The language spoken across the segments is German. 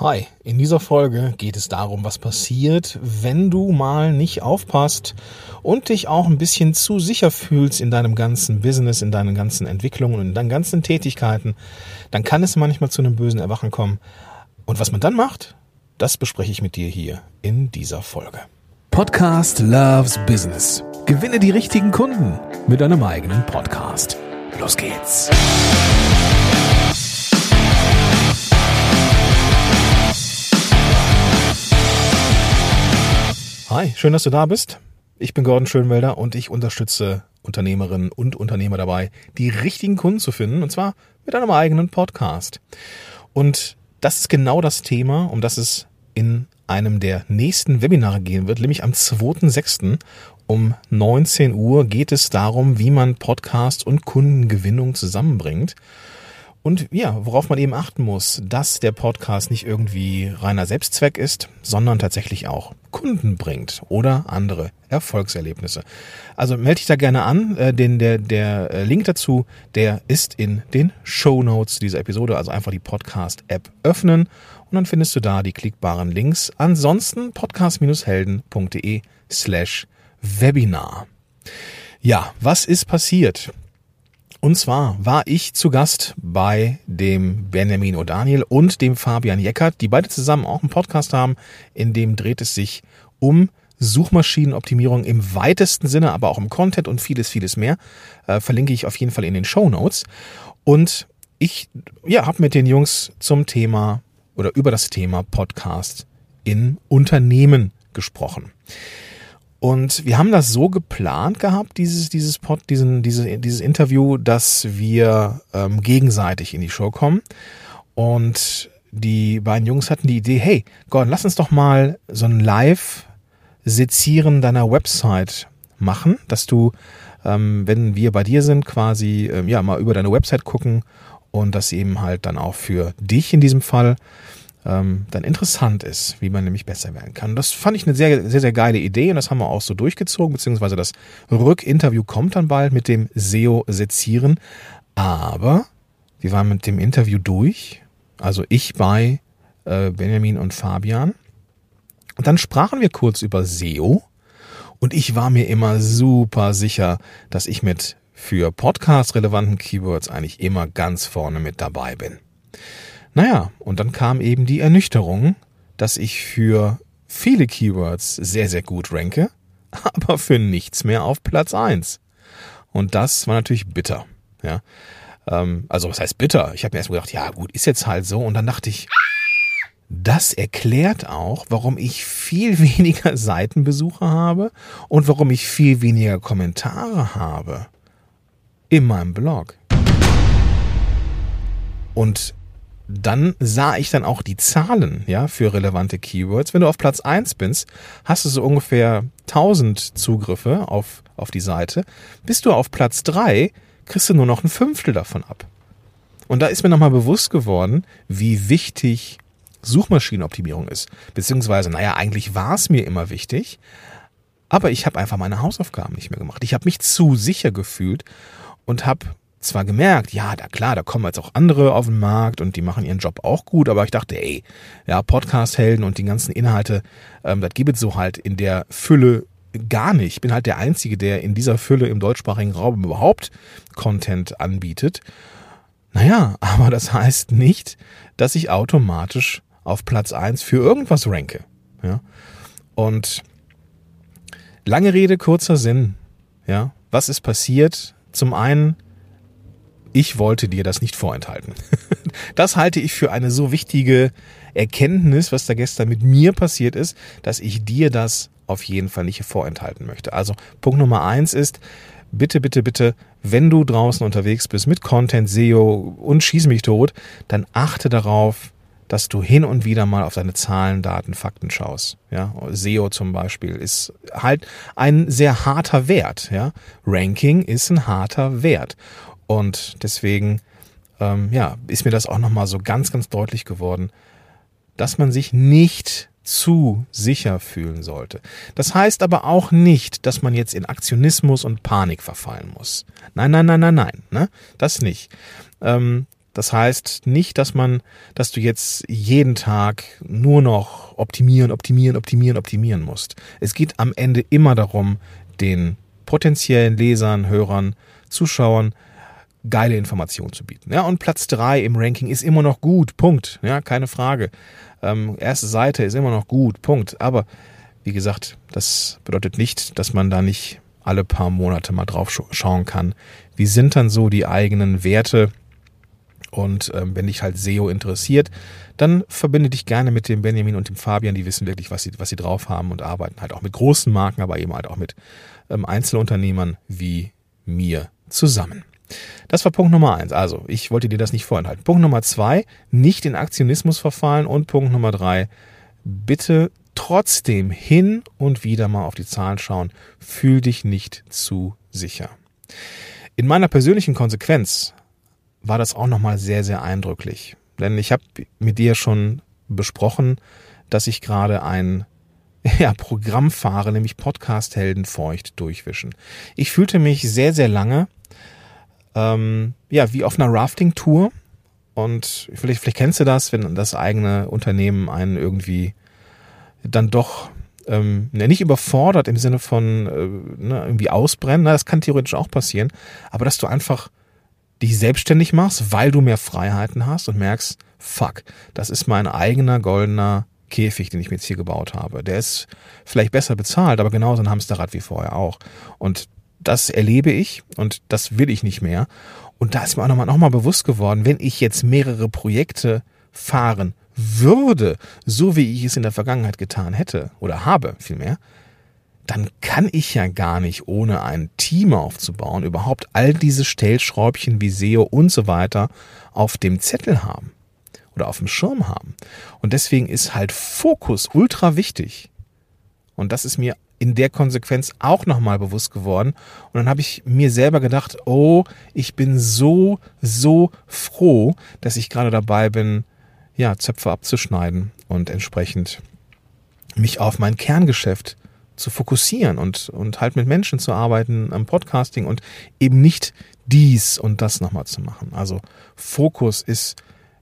Hi, in dieser Folge geht es darum, was passiert, wenn du mal nicht aufpasst und dich auch ein bisschen zu sicher fühlst in deinem ganzen Business, in deinen ganzen Entwicklungen und in deinen ganzen Tätigkeiten. Dann kann es manchmal zu einem bösen Erwachen kommen. Und was man dann macht, das bespreche ich mit dir hier in dieser Folge. Podcast Loves Business. Gewinne die richtigen Kunden mit deinem eigenen Podcast. Los geht's. Hi, schön, dass du da bist. Ich bin Gordon Schönwelder und ich unterstütze Unternehmerinnen und Unternehmer dabei, die richtigen Kunden zu finden, und zwar mit einem eigenen Podcast. Und das ist genau das Thema, um das es in einem der nächsten Webinare gehen wird, nämlich am 2.6. um 19 Uhr geht es darum, wie man Podcast und Kundengewinnung zusammenbringt. Und ja, worauf man eben achten muss, dass der Podcast nicht irgendwie reiner Selbstzweck ist, sondern tatsächlich auch Kunden bringt oder andere Erfolgserlebnisse. Also melde dich da gerne an. Äh, den, der, der äh, Link dazu, der ist in den Show Notes dieser Episode. Also einfach die Podcast-App öffnen und dann findest du da die klickbaren Links. Ansonsten podcast-helden.de slash Webinar. Ja, was ist passiert? Und zwar war ich zu Gast bei dem Benjamin O'Daniel und dem Fabian Jeckert, die beide zusammen auch einen Podcast haben, in dem dreht es sich um Suchmaschinenoptimierung im weitesten Sinne, aber auch im Content und vieles, vieles mehr. Äh, verlinke ich auf jeden Fall in den Show Notes. Und ich ja, habe mit den Jungs zum Thema oder über das Thema Podcast in Unternehmen gesprochen. Und wir haben das so geplant gehabt, dieses, dieses Pod, diesen, diese, dieses Interview, dass wir ähm, gegenseitig in die Show kommen. Und die beiden Jungs hatten die Idee, hey, Gordon, lass uns doch mal so ein Live-Sezieren deiner Website machen, dass du, ähm, wenn wir bei dir sind, quasi ähm, ja mal über deine Website gucken und das eben halt dann auch für dich in diesem Fall ähm, dann interessant ist, wie man nämlich besser werden kann. Das fand ich eine sehr, sehr, sehr geile Idee und das haben wir auch so durchgezogen, beziehungsweise das Rückinterview kommt dann bald mit dem SEO-Sezieren. Aber wir waren mit dem Interview durch, also ich bei äh, Benjamin und Fabian. Und dann sprachen wir kurz über SEO und ich war mir immer super sicher, dass ich mit für Podcast relevanten Keywords eigentlich immer ganz vorne mit dabei bin. Naja, und dann kam eben die Ernüchterung, dass ich für viele Keywords sehr, sehr gut ranke, aber für nichts mehr auf Platz eins. Und das war natürlich bitter. Ja, ähm, also was heißt bitter? Ich habe mir erst mal gedacht, ja gut, ist jetzt halt so. Und dann dachte ich, das erklärt auch, warum ich viel weniger Seitenbesucher habe und warum ich viel weniger Kommentare habe in meinem Blog. Und dann sah ich dann auch die Zahlen, ja, für relevante Keywords. Wenn du auf Platz eins bist, hast du so ungefähr 1000 Zugriffe auf, auf die Seite. Bist du auf Platz drei, kriegst du nur noch ein Fünftel davon ab. Und da ist mir nochmal bewusst geworden, wie wichtig Suchmaschinenoptimierung ist. Beziehungsweise, naja, eigentlich war es mir immer wichtig, aber ich habe einfach meine Hausaufgaben nicht mehr gemacht. Ich habe mich zu sicher gefühlt und habe zwar gemerkt, ja, da klar, da kommen jetzt auch andere auf den Markt und die machen ihren Job auch gut, aber ich dachte, ey, ja, Podcast-Helden und die ganzen Inhalte, ähm, das gibt es so halt in der Fülle gar nicht. Ich bin halt der Einzige, der in dieser Fülle im deutschsprachigen Raum überhaupt Content anbietet. Naja, aber das heißt nicht, dass ich automatisch auf Platz eins für irgendwas ranke. Ja? Und lange Rede, kurzer Sinn. Ja, was ist passiert? Zum einen ich wollte dir das nicht vorenthalten. Das halte ich für eine so wichtige Erkenntnis, was da gestern mit mir passiert ist, dass ich dir das auf jeden Fall nicht vorenthalten möchte. Also Punkt Nummer eins ist, bitte, bitte, bitte, wenn du draußen unterwegs bist mit Content, SEO und schieß mich tot, dann achte darauf, dass du hin und wieder mal auf deine Zahlen, Daten, Fakten schaust. Ja, SEO zum Beispiel ist halt ein sehr harter Wert. Ja, Ranking ist ein harter Wert. Und deswegen, ähm, ja, ist mir das auch nochmal so ganz, ganz deutlich geworden, dass man sich nicht zu sicher fühlen sollte. Das heißt aber auch nicht, dass man jetzt in Aktionismus und Panik verfallen muss. Nein, nein, nein, nein, nein, ne? Das nicht. Ähm, Das heißt nicht, dass man, dass du jetzt jeden Tag nur noch optimieren, optimieren, optimieren, optimieren musst. Es geht am Ende immer darum, den potenziellen Lesern, Hörern, Zuschauern geile Informationen zu bieten. Ja, und Platz drei im Ranking ist immer noch gut. Punkt. Ja, keine Frage. Ähm, erste Seite ist immer noch gut. Punkt. Aber wie gesagt, das bedeutet nicht, dass man da nicht alle paar Monate mal drauf schauen kann. Wie sind dann so die eigenen Werte? Und ähm, wenn dich halt SEO interessiert, dann verbinde dich gerne mit dem Benjamin und dem Fabian. Die wissen wirklich, was sie, was sie drauf haben und arbeiten halt auch mit großen Marken, aber eben halt auch mit ähm, Einzelunternehmern wie mir zusammen. Das war Punkt Nummer eins. Also, ich wollte dir das nicht vorenthalten. Punkt Nummer zwei, nicht in Aktionismus verfallen. Und Punkt Nummer drei, bitte trotzdem hin und wieder mal auf die Zahlen schauen. Fühl dich nicht zu sicher. In meiner persönlichen Konsequenz war das auch nochmal sehr, sehr eindrücklich. Denn ich habe mit dir schon besprochen, dass ich gerade ein ja, Programm fahre, nämlich Podcast Helden feucht durchwischen. Ich fühlte mich sehr, sehr lange ähm, ja, wie auf einer Rafting-Tour. Und vielleicht, vielleicht kennst du das, wenn das eigene Unternehmen einen irgendwie dann doch ähm, ne, nicht überfordert im Sinne von äh, ne, irgendwie ausbrennen. Na, das kann theoretisch auch passieren. Aber dass du einfach dich selbstständig machst, weil du mehr Freiheiten hast und merkst, fuck, das ist mein eigener goldener Käfig, den ich mir jetzt hier gebaut habe. Der ist vielleicht besser bezahlt, aber genauso ein Hamsterrad wie vorher auch. Und das erlebe ich und das will ich nicht mehr. Und da ist mir auch nochmal noch mal bewusst geworden, wenn ich jetzt mehrere Projekte fahren würde, so wie ich es in der Vergangenheit getan hätte oder habe vielmehr, dann kann ich ja gar nicht, ohne ein Team aufzubauen, überhaupt all diese Stellschräubchen wie SEO und so weiter auf dem Zettel haben oder auf dem Schirm haben. Und deswegen ist halt Fokus ultra wichtig. Und das ist mir in der Konsequenz auch nochmal bewusst geworden. Und dann habe ich mir selber gedacht, oh, ich bin so, so froh, dass ich gerade dabei bin, ja, Zöpfe abzuschneiden und entsprechend mich auf mein Kerngeschäft zu fokussieren und, und halt mit Menschen zu arbeiten am Podcasting und eben nicht dies und das nochmal zu machen. Also Fokus ist,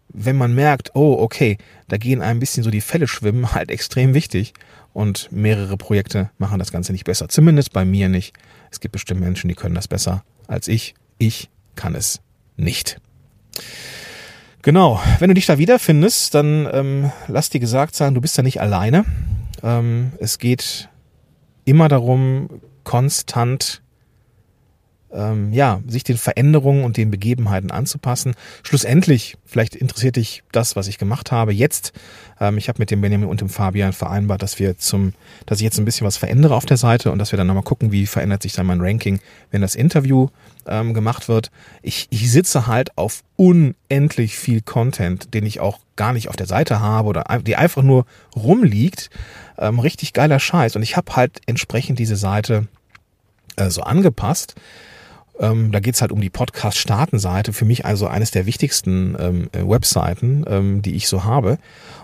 wenn man merkt, oh, okay, da gehen ein bisschen so die Fälle schwimmen, halt extrem wichtig und mehrere Projekte machen das Ganze nicht besser. Zumindest bei mir nicht. Es gibt bestimmt Menschen, die können das besser als ich. Ich kann es nicht. Genau, wenn du dich da wiederfindest, dann ähm, lass dir gesagt sein, du bist da nicht alleine. Ähm, es geht immer darum, konstant ähm, ja, sich den Veränderungen und den Begebenheiten anzupassen. Schlussendlich, vielleicht interessiert dich das, was ich gemacht habe jetzt. Ähm, ich habe mit dem Benjamin und dem Fabian vereinbart, dass wir zum, dass ich jetzt ein bisschen was verändere auf der Seite und dass wir dann nochmal gucken, wie verändert sich dann mein Ranking, wenn das Interview ähm, gemacht wird. Ich, ich sitze halt auf unendlich viel Content, den ich auch gar nicht auf der Seite habe oder die einfach nur rumliegt. Ähm, richtig geiler Scheiß. Und ich habe halt entsprechend diese Seite äh, so angepasst, ähm, da geht's halt um die Podcast-Startenseite. Für mich also eines der wichtigsten ähm, äh, Webseiten, ähm, die ich so habe.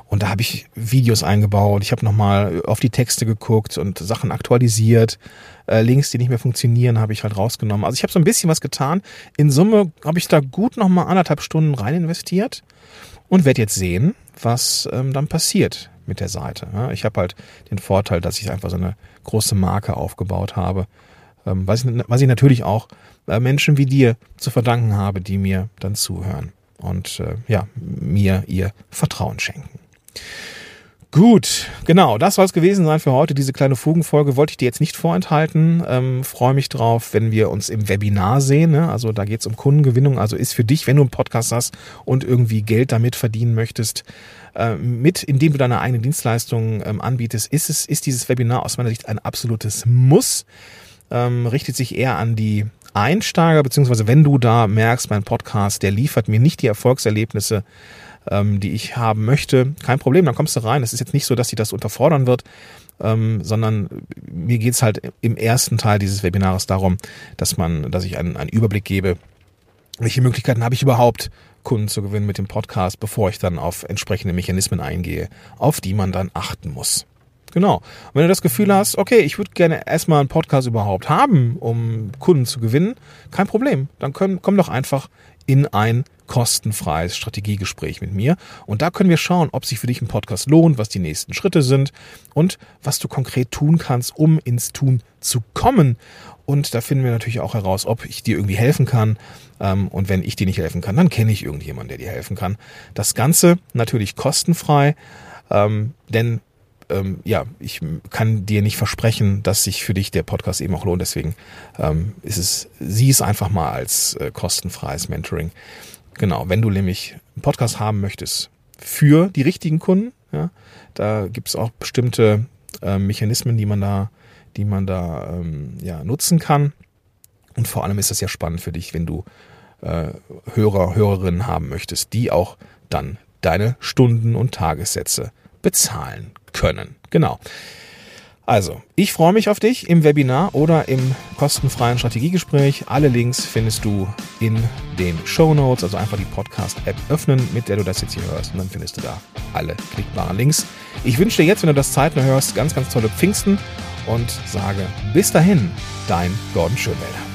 Und da habe ich Videos eingebaut. Ich habe nochmal auf die Texte geguckt und Sachen aktualisiert. Äh, Links, die nicht mehr funktionieren, habe ich halt rausgenommen. Also ich habe so ein bisschen was getan. In Summe habe ich da gut nochmal anderthalb Stunden rein investiert und werde jetzt sehen, was ähm, dann passiert mit der Seite. Ja, ich habe halt den Vorteil, dass ich einfach so eine große Marke aufgebaut habe. Ähm, was, ich, was ich natürlich auch Menschen wie dir zu verdanken habe, die mir dann zuhören und äh, ja, mir ihr Vertrauen schenken. Gut, genau, das soll es gewesen sein für heute. Diese kleine Fugenfolge wollte ich dir jetzt nicht vorenthalten. Ähm, Freue mich drauf, wenn wir uns im Webinar sehen. Ne? Also da geht es um Kundengewinnung. Also ist für dich, wenn du einen Podcast hast und irgendwie Geld damit verdienen möchtest, äh, mit, indem du deine eigene Dienstleistung ähm, anbietest, ist es, ist dieses Webinar aus meiner Sicht ein absolutes Muss. Ähm, richtet sich eher an die Einsteiger, beziehungsweise wenn du da merkst, mein Podcast, der liefert mir nicht die Erfolgserlebnisse, ähm, die ich haben möchte, kein Problem, dann kommst du rein. Es ist jetzt nicht so, dass sie das unterfordern wird, ähm, sondern mir geht's halt im ersten Teil dieses Webinars darum, dass man, dass ich einen, einen Überblick gebe, welche Möglichkeiten habe ich überhaupt, Kunden zu gewinnen mit dem Podcast, bevor ich dann auf entsprechende Mechanismen eingehe, auf die man dann achten muss. Genau. Und wenn du das Gefühl hast, okay, ich würde gerne erstmal einen Podcast überhaupt haben, um Kunden zu gewinnen, kein Problem. Dann können, komm doch einfach in ein kostenfreies Strategiegespräch mit mir. Und da können wir schauen, ob sich für dich ein Podcast lohnt, was die nächsten Schritte sind und was du konkret tun kannst, um ins Tun zu kommen. Und da finden wir natürlich auch heraus, ob ich dir irgendwie helfen kann. Ähm, und wenn ich dir nicht helfen kann, dann kenne ich irgendjemanden, der dir helfen kann. Das Ganze natürlich kostenfrei, ähm, denn ähm, ja, ich kann dir nicht versprechen, dass sich für dich der Podcast eben auch lohnt. Deswegen ist es, sieh es einfach mal als äh, kostenfreies Mentoring. Genau, wenn du nämlich einen Podcast haben möchtest für die richtigen Kunden, ja, da gibt es auch bestimmte äh, Mechanismen, die man da, die man da ähm, ja, nutzen kann. Und vor allem ist das ja spannend für dich, wenn du äh, Hörer, Hörerinnen haben möchtest, die auch dann deine Stunden und Tagessätze bezahlen können. Genau. Also, ich freue mich auf dich im Webinar oder im kostenfreien Strategiegespräch. Alle Links findest du in den Show Notes, also einfach die Podcast-App öffnen, mit der du das jetzt hier hörst und dann findest du da alle klickbaren Links. Ich wünsche dir jetzt, wenn du das zeitnah hörst, ganz, ganz tolle Pfingsten und sage bis dahin, dein Gordon Schönwälder.